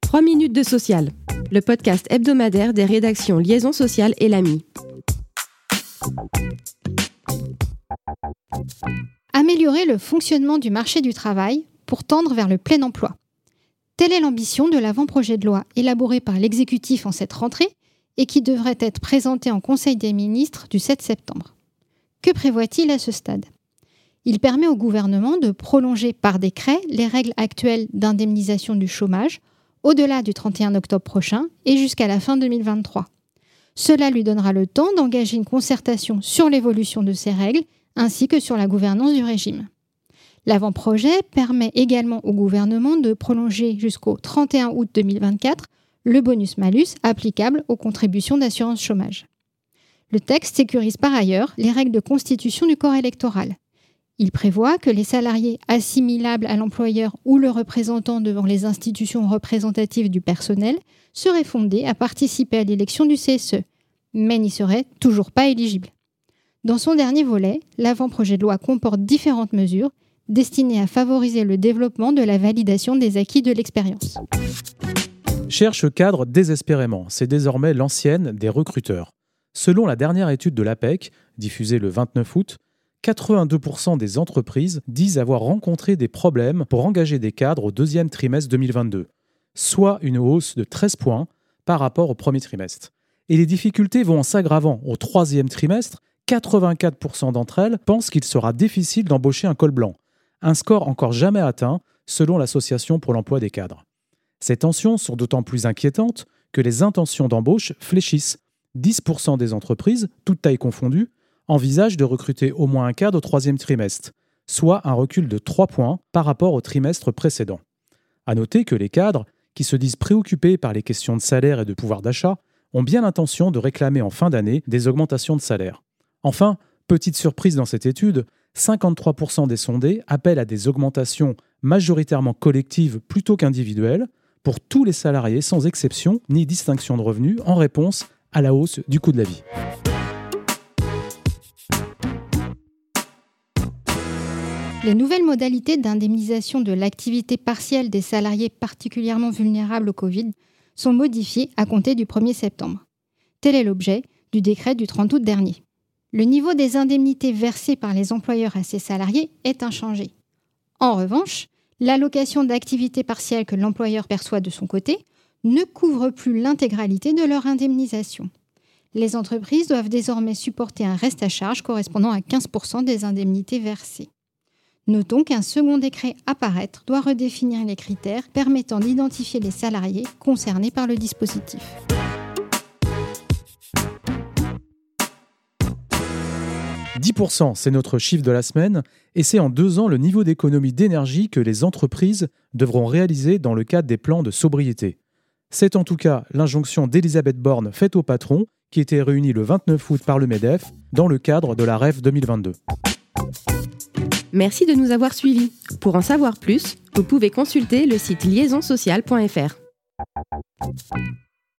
3 minutes de social, le podcast hebdomadaire des rédactions Liaison sociale et l'AMI. Améliorer le fonctionnement du marché du travail pour tendre vers le plein emploi. Telle est l'ambition de l'avant-projet de loi élaboré par l'exécutif en cette rentrée et qui devrait être présenté en Conseil des ministres du 7 septembre. Que prévoit-il à ce stade? Il permet au gouvernement de prolonger par décret les règles actuelles d'indemnisation du chômage au-delà du 31 octobre prochain et jusqu'à la fin 2023. Cela lui donnera le temps d'engager une concertation sur l'évolution de ces règles ainsi que sur la gouvernance du régime. L'avant-projet permet également au gouvernement de prolonger jusqu'au 31 août 2024 le bonus-malus applicable aux contributions d'assurance chômage. Le texte sécurise par ailleurs les règles de constitution du corps électoral. Il prévoit que les salariés assimilables à l'employeur ou le représentant devant les institutions représentatives du personnel seraient fondés à participer à l'élection du CSE, mais n'y seraient toujours pas éligibles. Dans son dernier volet, l'avant-projet de loi comporte différentes mesures destinées à favoriser le développement de la validation des acquis de l'expérience. Cherche cadre désespérément, c'est désormais l'ancienne des recruteurs. Selon la dernière étude de l'APEC, diffusée le 29 août, 82% des entreprises disent avoir rencontré des problèmes pour engager des cadres au deuxième trimestre 2022, soit une hausse de 13 points par rapport au premier trimestre. Et les difficultés vont en s'aggravant. Au troisième trimestre, 84% d'entre elles pensent qu'il sera difficile d'embaucher un col blanc, un score encore jamais atteint selon l'Association pour l'emploi des cadres. Ces tensions sont d'autant plus inquiétantes que les intentions d'embauche fléchissent. 10% des entreprises, toutes tailles confondues, envisagent de recruter au moins un cadre au troisième trimestre, soit un recul de 3 points par rapport au trimestre précédent. À noter que les cadres, qui se disent préoccupés par les questions de salaire et de pouvoir d'achat, ont bien l'intention de réclamer en fin d'année des augmentations de salaire. Enfin, petite surprise dans cette étude, 53% des sondés appellent à des augmentations majoritairement collectives plutôt qu'individuelles, pour tous les salariés sans exception ni distinction de revenus en réponse à la hausse du coût de la vie. Les nouvelles modalités d'indemnisation de l'activité partielle des salariés particulièrement vulnérables au Covid sont modifiées à compter du 1er septembre. Tel est l'objet du décret du 30 août dernier. Le niveau des indemnités versées par les employeurs à ces salariés est inchangé. En revanche, l'allocation d'activité partielle que l'employeur perçoit de son côté ne couvre plus l'intégralité de leur indemnisation. Les entreprises doivent désormais supporter un reste à charge correspondant à 15% des indemnités versées. Notons qu'un second décret à paraître doit redéfinir les critères permettant d'identifier les salariés concernés par le dispositif. 10%, c'est notre chiffre de la semaine, et c'est en deux ans le niveau d'économie d'énergie que les entreprises devront réaliser dans le cadre des plans de sobriété. C'est en tout cas l'injonction d'Elisabeth Borne faite au patron, qui était réunie le 29 août par le MEDEF dans le cadre de la REF 2022. Merci de nous avoir suivis. Pour en savoir plus, vous pouvez consulter le site liaisonsocial.fr.